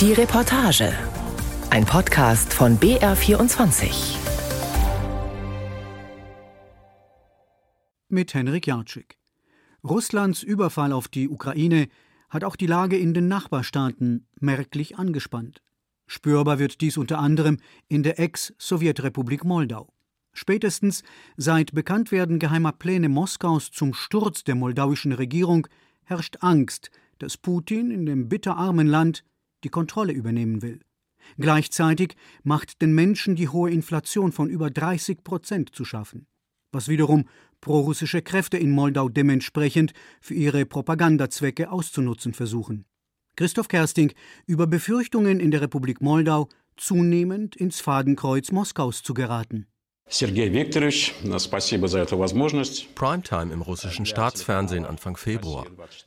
Die Reportage. Ein Podcast von BR24. Mit Henrik Jatschik. Russlands Überfall auf die Ukraine hat auch die Lage in den Nachbarstaaten merklich angespannt. Spürbar wird dies unter anderem in der Ex-Sowjetrepublik Moldau. Spätestens seit Bekanntwerden geheimer Pläne Moskaus zum Sturz der moldauischen Regierung herrscht Angst, dass Putin in dem bitterarmen Land die Kontrolle übernehmen will. Gleichzeitig macht den Menschen die hohe Inflation von über 30 Prozent zu schaffen, was wiederum prorussische Kräfte in Moldau dementsprechend für ihre Propagandazwecke auszunutzen versuchen. Christoph Kersting über Befürchtungen in der Republik Moldau zunehmend ins Fadenkreuz Moskaus zu geraten. Primetime im russischen Staatsfernsehen Anfang Februar.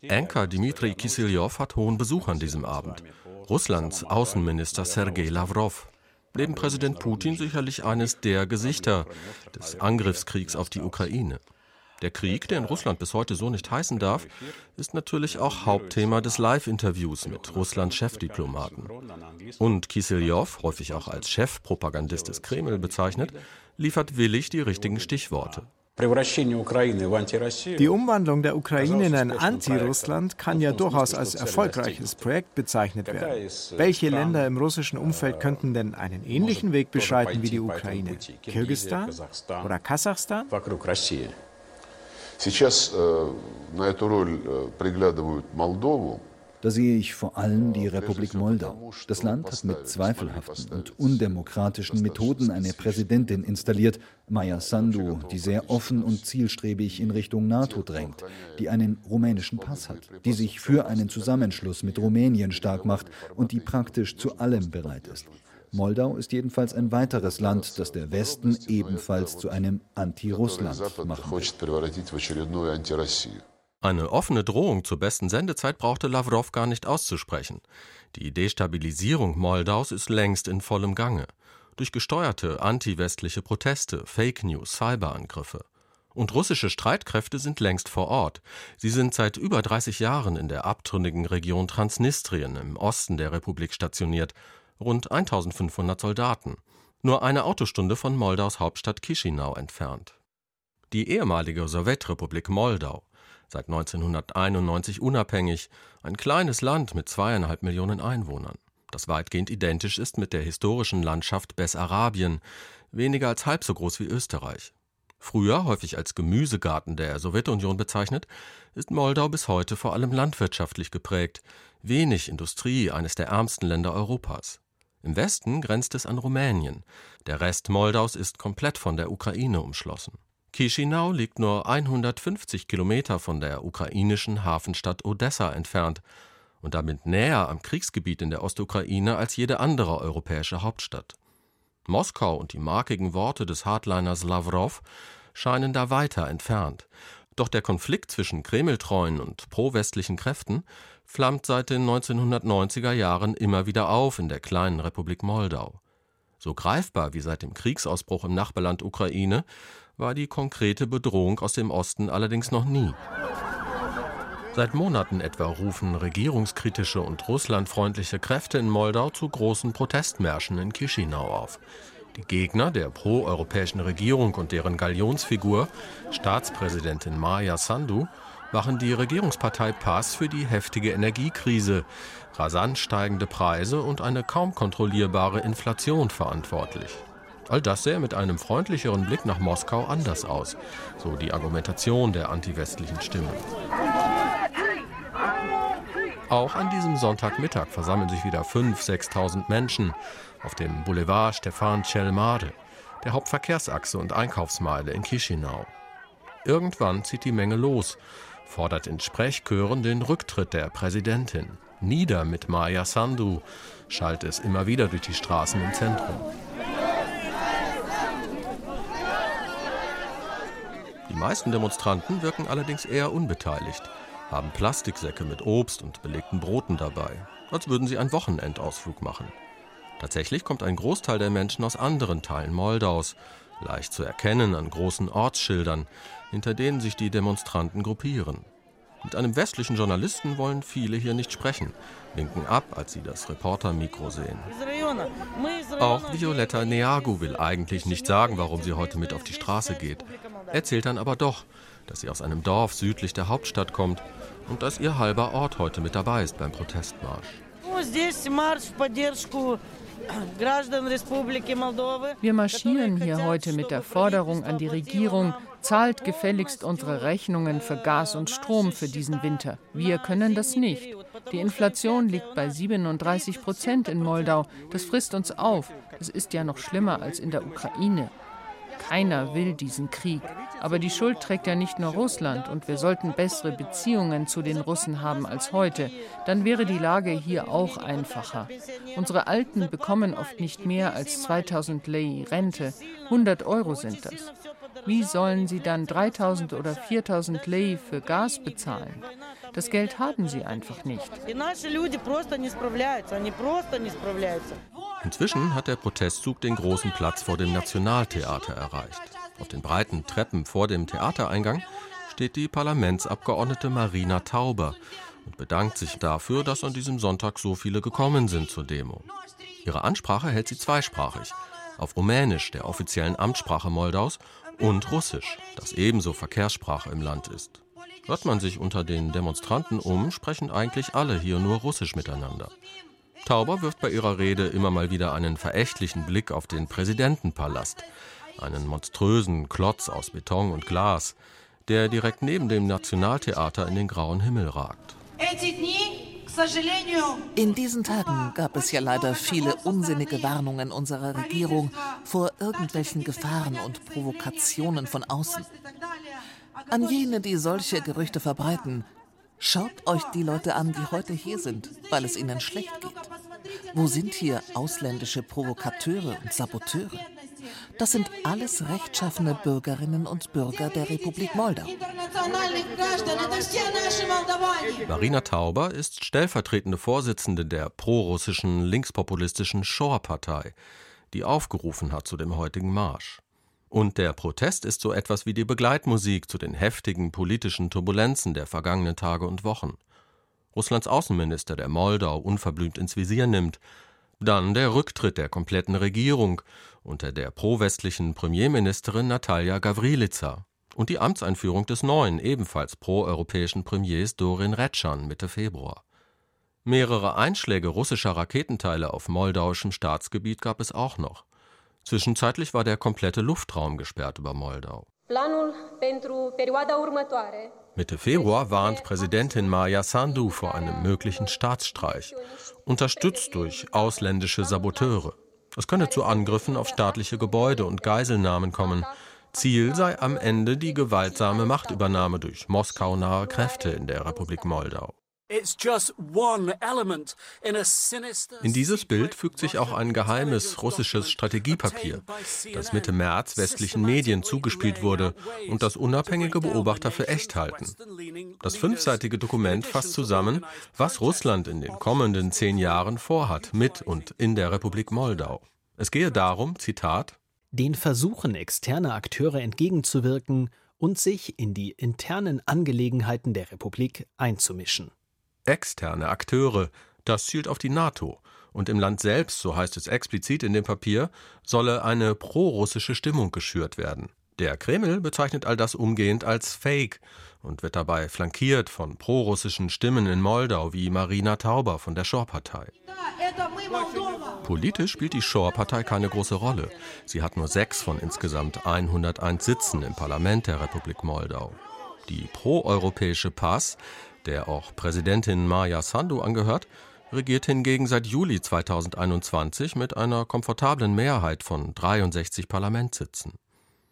Anker Dmitri Kisiljow hat hohen Besuch an diesem Abend. Russlands Außenminister Sergei Lavrov. Neben Präsident Putin sicherlich eines der Gesichter des Angriffskriegs auf die Ukraine. Der Krieg, der in Russland bis heute so nicht heißen darf, ist natürlich auch Hauptthema des Live-Interviews mit Russlands Chefdiplomaten. Und Kisiljow, häufig auch als Chefpropagandist des Kreml bezeichnet, liefert willig die richtigen Stichworte. Die Umwandlung der Ukraine in ein Anti-Russland kann ja durchaus als erfolgreiches Projekt bezeichnet werden. Welche Länder im russischen Umfeld könnten denn einen ähnlichen Weg beschreiten wie die Ukraine? Kirgisistan oder Kasachstan? Сейчас э, на эту роль э, приглядывают Молдову. da sehe ich vor allem die Republik Moldau. Das Land hat mit zweifelhaften und undemokratischen Methoden eine Präsidentin installiert, Maya Sandu, die sehr offen und zielstrebig in Richtung NATO drängt, die einen rumänischen Pass hat, die sich für einen Zusammenschluss mit Rumänien stark macht und die praktisch zu allem bereit ist. Moldau ist jedenfalls ein weiteres Land, das der Westen ebenfalls zu einem Anti-Russland machen will. Eine offene Drohung zur besten Sendezeit brauchte Lavrov gar nicht auszusprechen. Die Destabilisierung Moldaus ist längst in vollem Gange. Durch gesteuerte anti-westliche Proteste, Fake News, Cyberangriffe. Und russische Streitkräfte sind längst vor Ort. Sie sind seit über 30 Jahren in der abtrünnigen Region Transnistrien im Osten der Republik stationiert rund 1500 Soldaten, nur eine Autostunde von Moldaus Hauptstadt Chisinau entfernt. Die ehemalige Sowjetrepublik Moldau, seit 1991 unabhängig, ein kleines Land mit zweieinhalb Millionen Einwohnern, das weitgehend identisch ist mit der historischen Landschaft Bessarabien, weniger als halb so groß wie Österreich. Früher häufig als Gemüsegarten der Sowjetunion bezeichnet, ist Moldau bis heute vor allem landwirtschaftlich geprägt, wenig Industrie, eines der ärmsten Länder Europas. Im Westen grenzt es an Rumänien. Der Rest Moldaus ist komplett von der Ukraine umschlossen. Chisinau liegt nur 150 Kilometer von der ukrainischen Hafenstadt Odessa entfernt und damit näher am Kriegsgebiet in der Ostukraine als jede andere europäische Hauptstadt. Moskau und die markigen Worte des Hardliners Lavrov scheinen da weiter entfernt. Doch der Konflikt zwischen Kremltreuen und pro-westlichen Kräften flammt seit den 1990er Jahren immer wieder auf in der kleinen Republik Moldau. So greifbar wie seit dem Kriegsausbruch im Nachbarland Ukraine war die konkrete Bedrohung aus dem Osten allerdings noch nie. Seit Monaten etwa rufen regierungskritische und russlandfreundliche Kräfte in Moldau zu großen Protestmärschen in Chisinau auf. Die Gegner der proeuropäischen Regierung und deren Galionsfigur, Staatspräsidentin Maya Sandu, machen die Regierungspartei PAS für die heftige Energiekrise, rasant steigende Preise und eine kaum kontrollierbare Inflation verantwortlich. All das sähe mit einem freundlicheren Blick nach Moskau anders aus, so die Argumentation der antiwestlichen Stimmen. Auch an diesem Sonntagmittag versammeln sich wieder 5.000, 6.000 Menschen auf dem Boulevard Stefan Celmade, der Hauptverkehrsachse und Einkaufsmeile in Chisinau. Irgendwann zieht die Menge los, fordert in Sprechchören den Rücktritt der Präsidentin. Nieder mit Maya Sandu, schallt es immer wieder durch die Straßen im Zentrum. Die meisten Demonstranten wirken allerdings eher unbeteiligt, haben Plastiksäcke mit Obst und belegten Broten dabei, als würden sie einen Wochenendausflug machen. Tatsächlich kommt ein Großteil der Menschen aus anderen Teilen Moldaus, leicht zu erkennen an großen Ortsschildern, hinter denen sich die Demonstranten gruppieren. Mit einem westlichen Journalisten wollen viele hier nicht sprechen, winken ab, als sie das Reportermikro sehen. Auch Violetta Neagu will eigentlich nicht sagen, warum sie heute mit auf die Straße geht. Erzählt dann aber doch, dass sie aus einem Dorf südlich der Hauptstadt kommt und dass ihr halber Ort heute mit dabei ist beim Protestmarsch. Wir marschieren hier heute mit der Forderung an die Regierung, zahlt gefälligst unsere Rechnungen für Gas und Strom für diesen Winter. Wir können das nicht. Die Inflation liegt bei 37 Prozent in Moldau. Das frisst uns auf. Das ist ja noch schlimmer als in der Ukraine. Keiner will diesen Krieg. Aber die Schuld trägt ja nicht nur Russland und wir sollten bessere Beziehungen zu den Russen haben als heute. Dann wäre die Lage hier auch einfacher. Unsere Alten bekommen oft nicht mehr als 2000 Lei Rente. 100 Euro sind das. Wie sollen sie dann 3000 oder 4000 Lei für Gas bezahlen? Das Geld haben sie einfach nicht. Inzwischen hat der Protestzug den großen Platz vor dem Nationaltheater erreicht. Auf den breiten Treppen vor dem Theatereingang steht die Parlamentsabgeordnete Marina Tauber und bedankt sich dafür, dass an diesem Sonntag so viele gekommen sind zur Demo. Ihre Ansprache hält sie zweisprachig, auf Rumänisch, der offiziellen Amtssprache Moldaus, und Russisch, das ebenso Verkehrssprache im Land ist. Hört man sich unter den Demonstranten um, sprechen eigentlich alle hier nur Russisch miteinander. Tauber wirft bei ihrer Rede immer mal wieder einen verächtlichen Blick auf den Präsidentenpalast, einen monströsen Klotz aus Beton und Glas, der direkt neben dem Nationaltheater in den grauen Himmel ragt. In diesen Tagen gab es ja leider viele unsinnige Warnungen unserer Regierung vor irgendwelchen Gefahren und Provokationen von außen. An jene, die solche Gerüchte verbreiten, schaut euch die Leute an, die heute hier sind, weil es ihnen schlecht geht. Wo sind hier ausländische Provokateure und Saboteure? Das sind alles rechtschaffene Bürgerinnen und Bürger der Republik Moldau. Marina Tauber ist stellvertretende Vorsitzende der prorussischen linkspopulistischen Shore-Partei, die aufgerufen hat zu dem heutigen Marsch. Und der Protest ist so etwas wie die Begleitmusik zu den heftigen politischen Turbulenzen der vergangenen Tage und Wochen. Russlands Außenminister, der Moldau unverblümt ins Visier nimmt, dann der Rücktritt der kompletten Regierung unter der pro-westlichen Premierministerin Natalia Gavrilica und die Amtseinführung des neuen, ebenfalls pro-europäischen Premiers Dorin Retschan Mitte Februar. Mehrere Einschläge russischer Raketenteile auf moldauischem Staatsgebiet gab es auch noch. Zwischenzeitlich war der komplette Luftraum gesperrt über Moldau. Mitte Februar warnt Präsidentin Maya Sandu vor einem möglichen Staatsstreich, unterstützt durch ausländische Saboteure. Es könne zu Angriffen auf staatliche Gebäude und Geiselnahmen kommen. Ziel sei am Ende die gewaltsame Machtübernahme durch Moskau nahe Kräfte in der Republik Moldau. In dieses Bild fügt sich auch ein geheimes russisches Strategiepapier, das Mitte März westlichen Medien zugespielt wurde und das unabhängige Beobachter für echt halten. Das fünfseitige Dokument fasst zusammen, was Russland in den kommenden zehn Jahren vorhat mit und in der Republik Moldau. Es gehe darum, Zitat, den Versuchen externer Akteure entgegenzuwirken und sich in die internen Angelegenheiten der Republik einzumischen externe Akteure. Das zielt auf die NATO. Und im Land selbst, so heißt es explizit in dem Papier, solle eine prorussische Stimmung geschürt werden. Der Kreml bezeichnet all das umgehend als Fake und wird dabei flankiert von prorussischen Stimmen in Moldau wie Marina Tauber von der Shore-Partei. Politisch spielt die Shore-Partei keine große Rolle. Sie hat nur sechs von insgesamt 101 Sitzen im Parlament der Republik Moldau. Die proeuropäische PAS der auch Präsidentin Maya Sandu angehört, regiert hingegen seit Juli 2021 mit einer komfortablen Mehrheit von 63 Parlamentssitzen.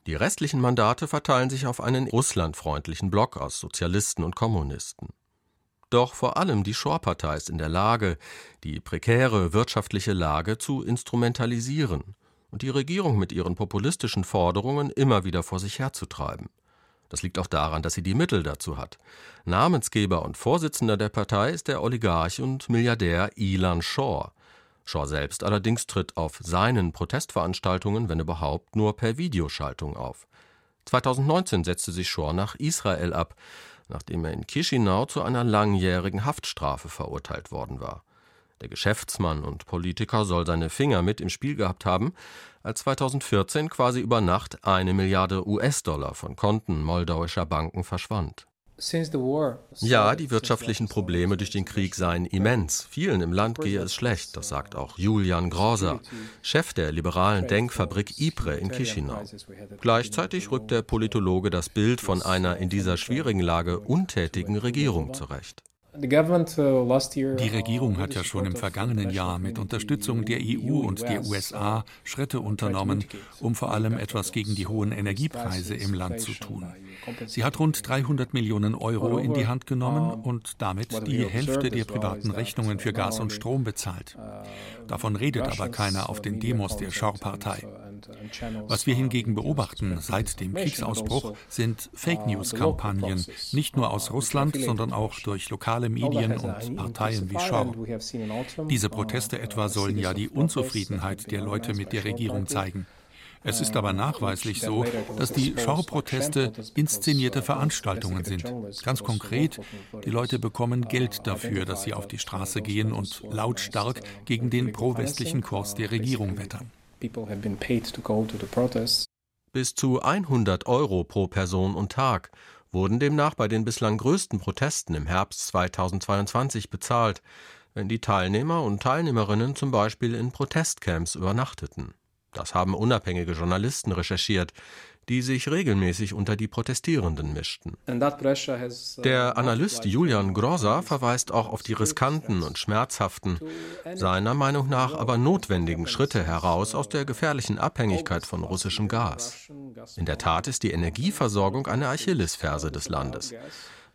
Die restlichen Mandate verteilen sich auf einen russlandfreundlichen Block aus Sozialisten und Kommunisten. Doch vor allem die Shore-Partei ist in der Lage, die prekäre wirtschaftliche Lage zu instrumentalisieren und die Regierung mit ihren populistischen Forderungen immer wieder vor sich herzutreiben. Das liegt auch daran, dass sie die Mittel dazu hat. Namensgeber und Vorsitzender der Partei ist der Oligarch und Milliardär Ilan Shaw. Shaw selbst allerdings tritt auf seinen Protestveranstaltungen, wenn überhaupt, nur per Videoschaltung auf. 2019 setzte sich Shaw nach Israel ab, nachdem er in Chisinau zu einer langjährigen Haftstrafe verurteilt worden war. Der Geschäftsmann und Politiker soll seine Finger mit im Spiel gehabt haben, als 2014 quasi über Nacht eine Milliarde US-Dollar von Konten moldauischer Banken verschwand. Ja, die wirtschaftlichen Probleme durch den Krieg seien immens. Vielen im Land gehe es schlecht, das sagt auch Julian Groser, Chef der liberalen Denkfabrik IPRE in Chisinau. Gleichzeitig rückt der Politologe das Bild von einer in dieser schwierigen Lage untätigen Regierung zurecht. Uh, die Regierung hat ja schon im vergangenen Jahr mit Unterstützung der EU und der USA Schritte unternommen, um vor allem etwas gegen die hohen Energiepreise im Land zu tun. Sie hat rund 300 Millionen Euro in die Hand genommen und damit die Hälfte der privaten Rechnungen für Gas und Strom bezahlt. Davon redet aber keiner auf den Demos der Schaupartei. Was wir hingegen beobachten seit dem Kriegsausbruch sind Fake News-Kampagnen, nicht nur aus Russland, sondern auch durch lokale Medien und Parteien wie Schor. Diese Proteste etwa sollen ja die Unzufriedenheit der Leute mit der Regierung zeigen. Es ist aber nachweislich so, dass die Schauproteste inszenierte Veranstaltungen sind. Ganz konkret, die Leute bekommen Geld dafür, dass sie auf die Straße gehen und lautstark gegen den pro-westlichen Kurs der Regierung wettern. Bis zu 100 Euro pro Person und Tag wurden demnach bei den bislang größten Protesten im Herbst 2022 bezahlt, wenn die Teilnehmer und Teilnehmerinnen zum Beispiel in Protestcamps übernachteten. Das haben unabhängige Journalisten recherchiert, die sich regelmäßig unter die Protestierenden mischten. Uh, Der Analyst Julian Groza verweist auch auf die riskanten und schmerzhaften, seiner Meinung nach aber notwendigen Schritte heraus aus der gefährlichen Abhängigkeit von russischem Gas. In der Tat ist die Energieversorgung eine Achillesferse des Landes.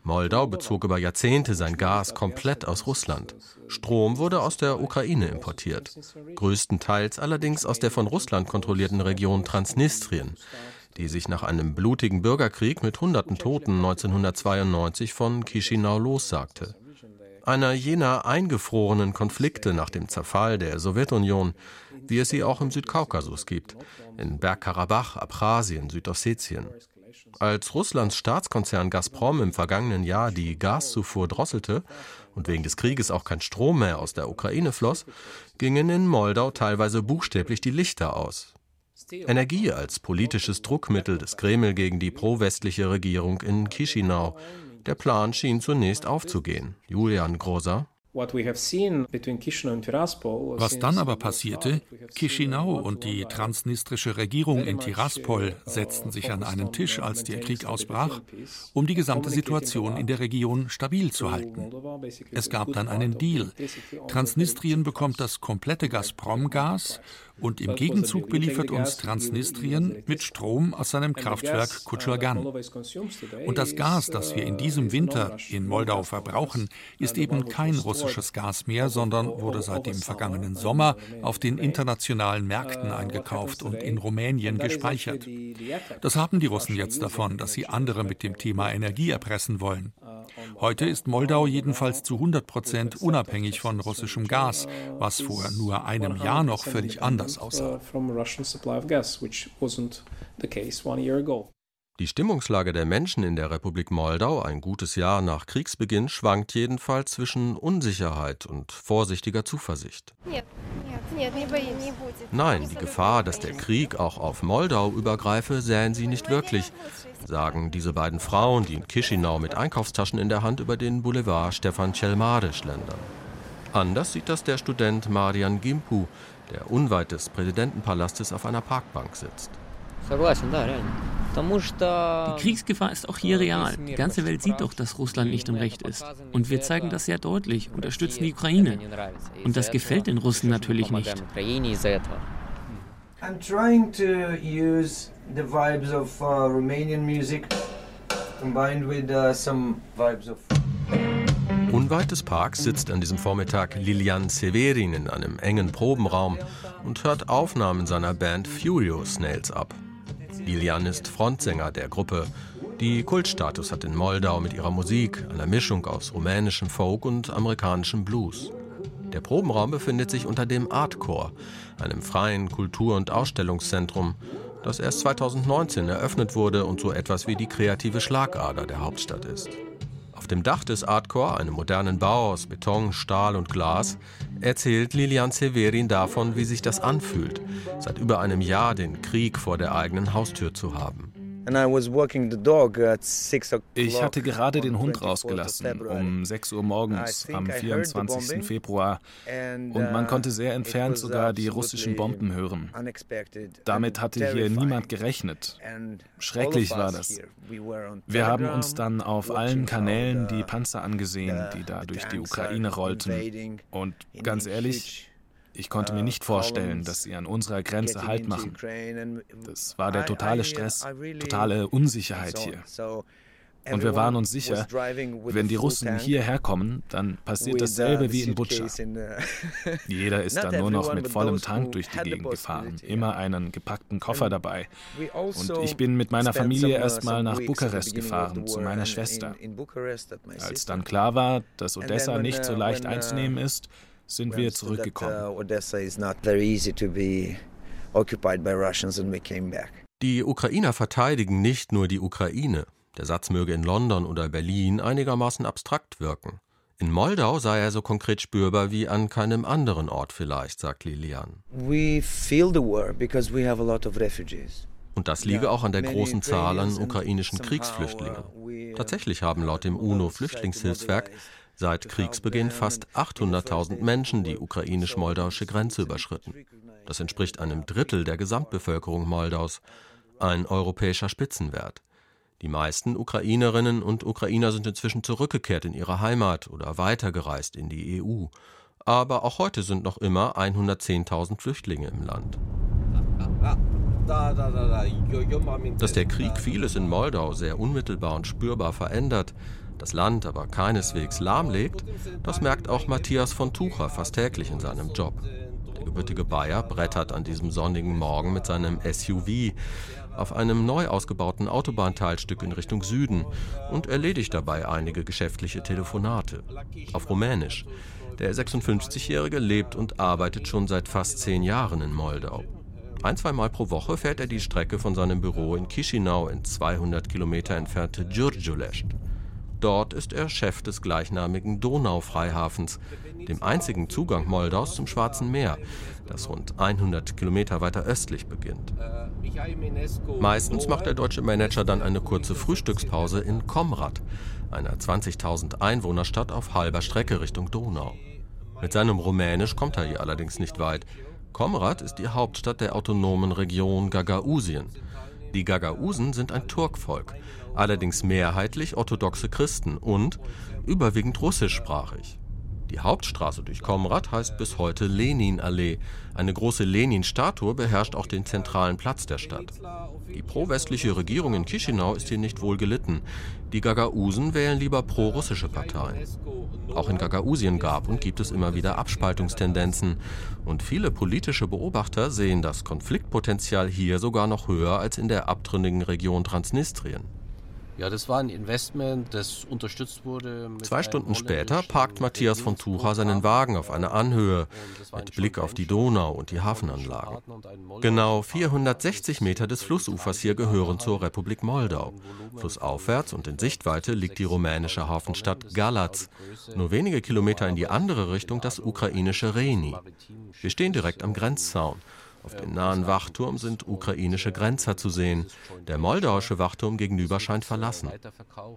Moldau bezog über Jahrzehnte sein Gas komplett aus Russland. Strom wurde aus der Ukraine importiert, größtenteils allerdings aus der von Russland kontrollierten Region Transnistrien, die sich nach einem blutigen Bürgerkrieg mit hunderten Toten 1992 von Chisinau lossagte. Einer jener eingefrorenen Konflikte nach dem Zerfall der Sowjetunion, wie es sie auch im Südkaukasus gibt, in Bergkarabach, Abchasien, Südossetien. Als Russlands Staatskonzern Gazprom im vergangenen Jahr die Gaszufuhr drosselte und wegen des Krieges auch kein Strom mehr aus der Ukraine floss, gingen in Moldau teilweise buchstäblich die Lichter aus. Energie als politisches Druckmittel des Kreml gegen die pro-westliche Regierung in Chisinau. Der Plan schien zunächst aufzugehen. Julian Groser was dann aber passierte, Chisinau und die transnistrische Regierung in Tiraspol setzten sich an einen Tisch, als der Krieg ausbrach, um die gesamte Situation in der Region stabil zu halten. Es gab dann einen Deal. Transnistrien bekommt das komplette Gazprom-Gas und im Gegenzug beliefert uns Transnistrien mit Strom aus seinem Kraftwerk Kutschlagan. Und das Gas, das wir in diesem Winter in Moldau verbrauchen, ist eben kein russisches Gas mehr, sondern wurde seit dem vergangenen Sommer auf den internationalen Märkten eingekauft und in Rumänien gespeichert. Das haben die Russen jetzt davon, dass sie andere mit dem Thema Energie erpressen wollen. Heute ist Moldau jedenfalls zu 100 Prozent unabhängig von russischem Gas, was vor nur einem Jahr noch völlig anders aussah. Die Stimmungslage der Menschen in der Republik Moldau ein gutes Jahr nach Kriegsbeginn schwankt jedenfalls zwischen Unsicherheit und vorsichtiger Zuversicht. Nein, die Gefahr, dass der Krieg auch auf Moldau übergreife, sähen sie nicht wirklich, sagen diese beiden Frauen, die in Chisinau mit Einkaufstaschen in der Hand über den Boulevard Stefan Celmare schlendern. Anders sieht das der Student Marian Gimpu, der unweit des Präsidentenpalastes auf einer Parkbank sitzt. Die Kriegsgefahr ist auch hier real. Die ganze Welt sieht doch, dass Russland nicht im Recht ist. Und wir zeigen das sehr deutlich, unterstützen die Ukraine. Und das gefällt den Russen natürlich nicht. I'm trying to use the vibes of uh, Romanian music combined with uh, some vibes of Unweit des Parks sitzt an diesem Vormittag Lilian Severin in einem engen Probenraum und hört Aufnahmen seiner Band Furio Snails ab. Lilian ist Frontsänger der Gruppe, die Kultstatus hat in Moldau mit ihrer Musik, einer Mischung aus rumänischem Folk und amerikanischem Blues. Der Probenraum befindet sich unter dem Artcore, einem freien Kultur- und Ausstellungszentrum, das erst 2019 eröffnet wurde und so etwas wie die kreative Schlagader der Hauptstadt ist. Auf dem Dach des Artcore, einem modernen Bau aus Beton, Stahl und Glas, erzählt Lilian Severin davon, wie sich das anfühlt, seit über einem Jahr den Krieg vor der eigenen Haustür zu haben. Ich hatte gerade den Hund rausgelassen um 6 Uhr morgens am 24. Februar und man konnte sehr entfernt sogar die russischen Bomben hören. Damit hatte hier niemand gerechnet. Schrecklich war das. Wir haben uns dann auf allen Kanälen die Panzer angesehen, die da durch die Ukraine rollten. Und ganz ehrlich, ich konnte mir nicht vorstellen, dass sie an unserer Grenze Halt machen. Das war der totale Stress, totale Unsicherheit hier. Und wir waren uns sicher, wenn die Russen hierher kommen, dann passiert dasselbe wie in Butscha. Jeder ist dann nur noch mit vollem Tank durch die Gegend gefahren, immer einen gepackten Koffer dabei. Und ich bin mit meiner Familie erstmal nach Bukarest gefahren, zu meiner Schwester. Als dann klar war, dass Odessa nicht so leicht einzunehmen ist, sind wir zurückgekommen. Die Ukrainer verteidigen nicht nur die Ukraine. Der Satz möge in London oder Berlin einigermaßen abstrakt wirken. In Moldau sei er so konkret spürbar wie an keinem anderen Ort vielleicht, sagt Lilian. Und das liege auch an der großen Zahl an ukrainischen Kriegsflüchtlingen. Tatsächlich haben laut dem UNO-Flüchtlingshilfswerk seit Kriegsbeginn fast 800.000 Menschen die ukrainisch-moldauische Grenze überschritten. Das entspricht einem Drittel der Gesamtbevölkerung Moldaus, ein europäischer Spitzenwert. Die meisten Ukrainerinnen und Ukrainer sind inzwischen zurückgekehrt in ihre Heimat oder weitergereist in die EU. Aber auch heute sind noch immer 110.000 Flüchtlinge im Land. Dass der Krieg vieles in Moldau sehr unmittelbar und spürbar verändert, das Land aber keineswegs lahmlegt, das merkt auch Matthias von Tucher fast täglich in seinem Job. Der gebürtige Bayer brettert an diesem sonnigen Morgen mit seinem SUV auf einem neu ausgebauten Autobahnteilstück in Richtung Süden und erledigt dabei einige geschäftliche Telefonate. Auf Rumänisch. Der 56-Jährige lebt und arbeitet schon seit fast zehn Jahren in Moldau. Ein, zweimal pro Woche fährt er die Strecke von seinem Büro in Chisinau in 200 Kilometer entfernte Djurdjulest. Dort ist er Chef des gleichnamigen Donaufreihafens, dem einzigen Zugang Moldaus zum Schwarzen Meer, das rund 100 Kilometer weiter östlich beginnt. Meistens macht der deutsche Manager dann eine kurze Frühstückspause in Komrad, einer 20.000 Einwohnerstadt auf halber Strecke Richtung Donau. Mit seinem Rumänisch kommt er hier allerdings nicht weit. Komrad ist die Hauptstadt der autonomen Region Gagausien. Die Gagausen sind ein Turkvolk, allerdings mehrheitlich orthodoxe Christen und überwiegend russischsprachig. Die Hauptstraße durch Komrad heißt bis heute Lenin-Allee. Eine große Lenin-Statue beherrscht auch den zentralen Platz der Stadt. Die pro-westliche Regierung in Chisinau ist hier nicht wohl gelitten. Die Gagausen wählen lieber pro-russische Parteien. Auch in Gagausien gab und gibt es immer wieder Abspaltungstendenzen. Und viele politische Beobachter sehen das Konfliktpotenzial hier sogar noch höher als in der abtrünnigen Region Transnistrien. Ja, das war ein Investment, das unterstützt wurde. Zwei Stunden später parkt Matthias von Tucher seinen Wagen auf einer Anhöhe mit Blick auf die Donau und die Hafenanlagen. Genau 460 Meter des Flussufers hier gehören zur Republik Moldau. Flussaufwärts und in Sichtweite liegt die rumänische Hafenstadt Galatz. Nur wenige Kilometer in die andere Richtung das ukrainische Reni. Wir stehen direkt am Grenzzaun. Auf dem nahen Wachturm sind ukrainische Grenzer zu sehen. Der moldauische Wachturm gegenüber scheint verlassen.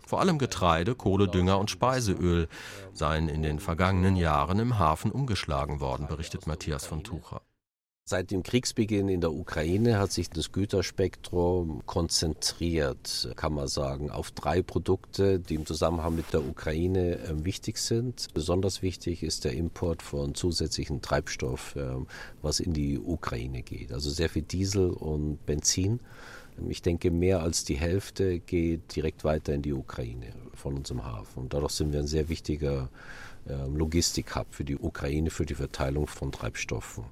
Vor allem Getreide, Kohle, Dünger und Speiseöl seien in den vergangenen Jahren im Hafen umgeschlagen worden, berichtet Matthias von Tucher. Seit dem Kriegsbeginn in der Ukraine hat sich das Güterspektrum konzentriert, kann man sagen, auf drei Produkte, die im Zusammenhang mit der Ukraine äh, wichtig sind. Besonders wichtig ist der Import von zusätzlichen Treibstoff, äh, was in die Ukraine geht. Also sehr viel Diesel und Benzin. Ich denke, mehr als die Hälfte geht direkt weiter in die Ukraine von unserem Hafen. Und dadurch sind wir ein sehr wichtiger Logistik-Hub für die Ukraine, für die Verteilung von Treibstoffen.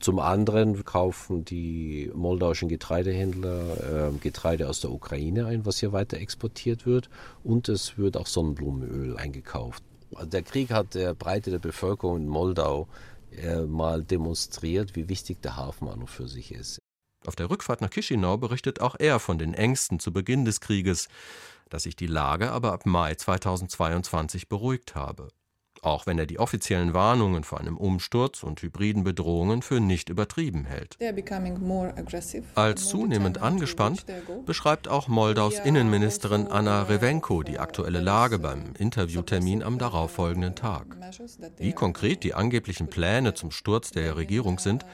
Zum anderen kaufen die moldauischen Getreidehändler äh, Getreide aus der Ukraine ein, was hier weiter exportiert wird. Und es wird auch Sonnenblumenöl eingekauft. Also der Krieg hat der Breite der Bevölkerung in Moldau äh, mal demonstriert, wie wichtig der Hafen an und für sich ist. Auf der Rückfahrt nach Chisinau berichtet auch er von den Ängsten zu Beginn des Krieges. dass sich die Lage aber ab Mai 2022 beruhigt habe auch wenn er die offiziellen Warnungen vor einem Umsturz und hybriden Bedrohungen für nicht übertrieben hält. Als zunehmend angespannt beschreibt auch Moldaus Innenministerin Anna Revenko die aktuelle Lage beim Interviewtermin am darauffolgenden Tag. Wie konkret die angeblichen Pläne zum Sturz der Regierung sind,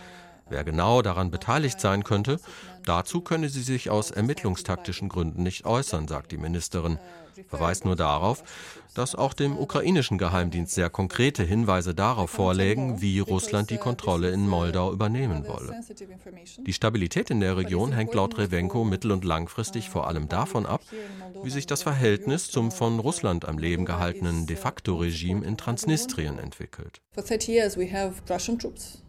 Wer genau daran beteiligt sein könnte, dazu könne sie sich aus ermittlungstaktischen Gründen nicht äußern, sagt die Ministerin verweist nur darauf, dass auch dem ukrainischen Geheimdienst sehr konkrete Hinweise darauf vorlägen, wie Russland die Kontrolle in Moldau übernehmen wolle. Die Stabilität in der Region hängt laut Revenko mittel- und langfristig vor allem davon ab, wie sich das Verhältnis zum von Russland am Leben gehaltenen de facto Regime in Transnistrien entwickelt.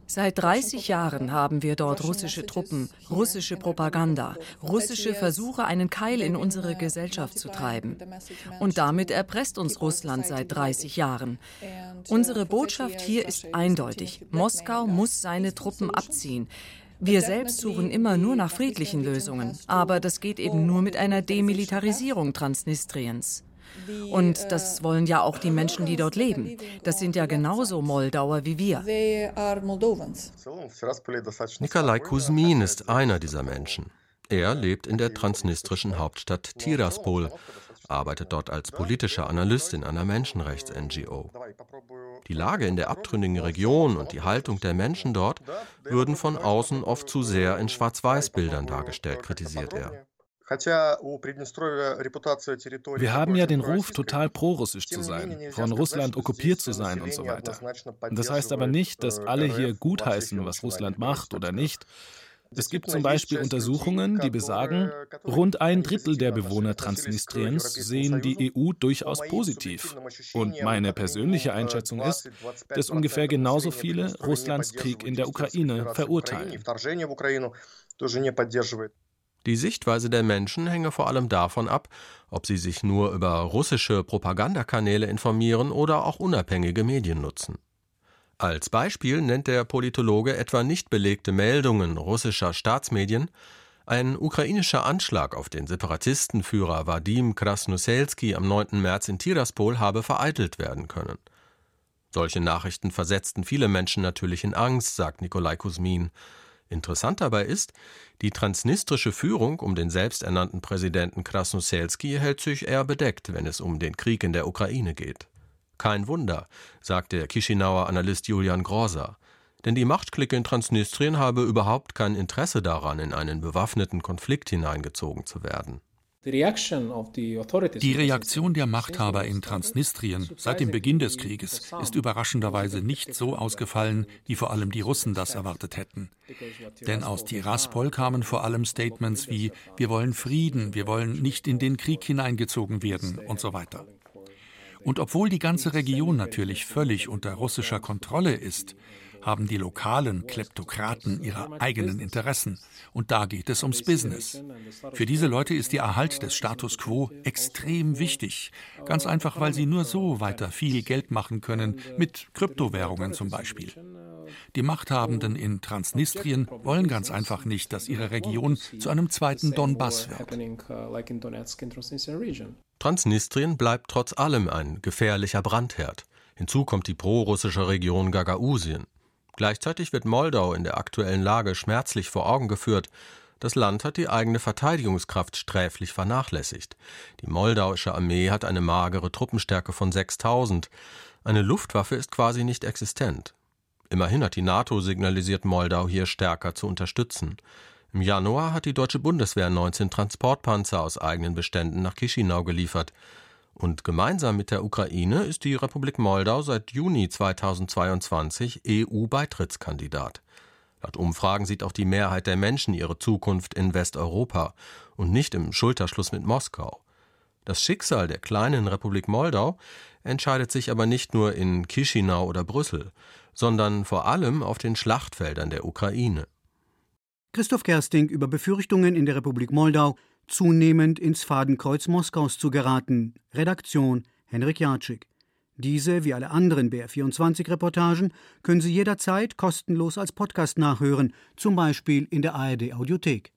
Seit 30 Jahren haben wir dort russische Truppen, russische Propaganda, russische Versuche, einen Keil in unsere Gesellschaft zu treiben. Und damit erpresst uns Russland seit 30 Jahren. Unsere Botschaft hier ist eindeutig. Moskau muss seine Truppen abziehen. Wir selbst suchen immer nur nach friedlichen Lösungen, aber das geht eben nur mit einer Demilitarisierung Transnistriens. Und das wollen ja auch die Menschen, die dort leben. Das sind ja genauso Moldauer wie wir. Nikolai Kuzmin ist einer dieser Menschen. Er lebt in der transnistrischen Hauptstadt Tiraspol, arbeitet dort als politischer Analyst in einer Menschenrechts-NGO. Die Lage in der abtrünnigen Region und die Haltung der Menschen dort würden von außen oft zu sehr in Schwarz-Weiß-Bildern dargestellt, kritisiert er. Wir haben ja den Ruf, total prorussisch zu sein, von Russland okkupiert zu sein und so weiter. Das heißt aber nicht, dass alle hier gutheißen, was Russland macht oder nicht. Es gibt zum Beispiel Untersuchungen, die besagen, rund ein Drittel der Bewohner Transnistriens sehen die EU durchaus positiv. Und meine persönliche Einschätzung ist, dass ungefähr genauso viele Russlands Krieg in der Ukraine verurteilen. Die Sichtweise der Menschen hänge vor allem davon ab, ob sie sich nur über russische Propagandakanäle informieren oder auch unabhängige Medien nutzen. Als Beispiel nennt der Politologe etwa nicht belegte Meldungen russischer Staatsmedien, ein ukrainischer Anschlag auf den Separatistenführer Wadim Krasnoselski am 9. März in Tiraspol habe vereitelt werden können. Solche Nachrichten versetzten viele Menschen natürlich in Angst, sagt Nikolai Kuzmin. Interessant dabei ist, die transnistrische Führung um den selbsternannten Präsidenten Krasnoselski hält sich eher bedeckt, wenn es um den Krieg in der Ukraine geht. Kein Wunder, sagt der Chisinauer Analyst Julian Groser, denn die Machtklicke in Transnistrien habe überhaupt kein Interesse daran, in einen bewaffneten Konflikt hineingezogen zu werden. Die Reaktion der Machthaber in Transnistrien seit dem Beginn des Krieges ist überraschenderweise nicht so ausgefallen, wie vor allem die Russen das erwartet hätten. Denn aus Tiraspol kamen vor allem Statements wie Wir wollen Frieden, wir wollen nicht in den Krieg hineingezogen werden und so weiter. Und obwohl die ganze Region natürlich völlig unter russischer Kontrolle ist, haben die lokalen Kleptokraten ihre eigenen Interessen. Und da geht es ums Business. Für diese Leute ist der Erhalt des Status quo extrem wichtig. Ganz einfach, weil sie nur so weiter viel Geld machen können, mit Kryptowährungen zum Beispiel. Die Machthabenden in Transnistrien wollen ganz einfach nicht, dass ihre Region zu einem zweiten Donbass wird. Transnistrien bleibt trotz allem ein gefährlicher Brandherd. Hinzu kommt die prorussische Region Gagausien. Gleichzeitig wird Moldau in der aktuellen Lage schmerzlich vor Augen geführt. Das Land hat die eigene Verteidigungskraft sträflich vernachlässigt. Die moldauische Armee hat eine magere Truppenstärke von 6000. Eine Luftwaffe ist quasi nicht existent. Immerhin hat die NATO signalisiert, Moldau hier stärker zu unterstützen. Im Januar hat die deutsche Bundeswehr 19 Transportpanzer aus eigenen Beständen nach Chisinau geliefert. Und gemeinsam mit der Ukraine ist die Republik Moldau seit Juni 2022 EU-Beitrittskandidat. Laut Umfragen sieht auch die Mehrheit der Menschen ihre Zukunft in Westeuropa und nicht im Schulterschluss mit Moskau. Das Schicksal der kleinen Republik Moldau entscheidet sich aber nicht nur in Chisinau oder Brüssel, sondern vor allem auf den Schlachtfeldern der Ukraine. Christoph Kersting über Befürchtungen in der Republik Moldau zunehmend ins Fadenkreuz Moskaus zu geraten. Redaktion Henrik Jatschik. Diese, wie alle anderen BR24-Reportagen, können Sie jederzeit kostenlos als Podcast nachhören, zum Beispiel in der ARD-Audiothek.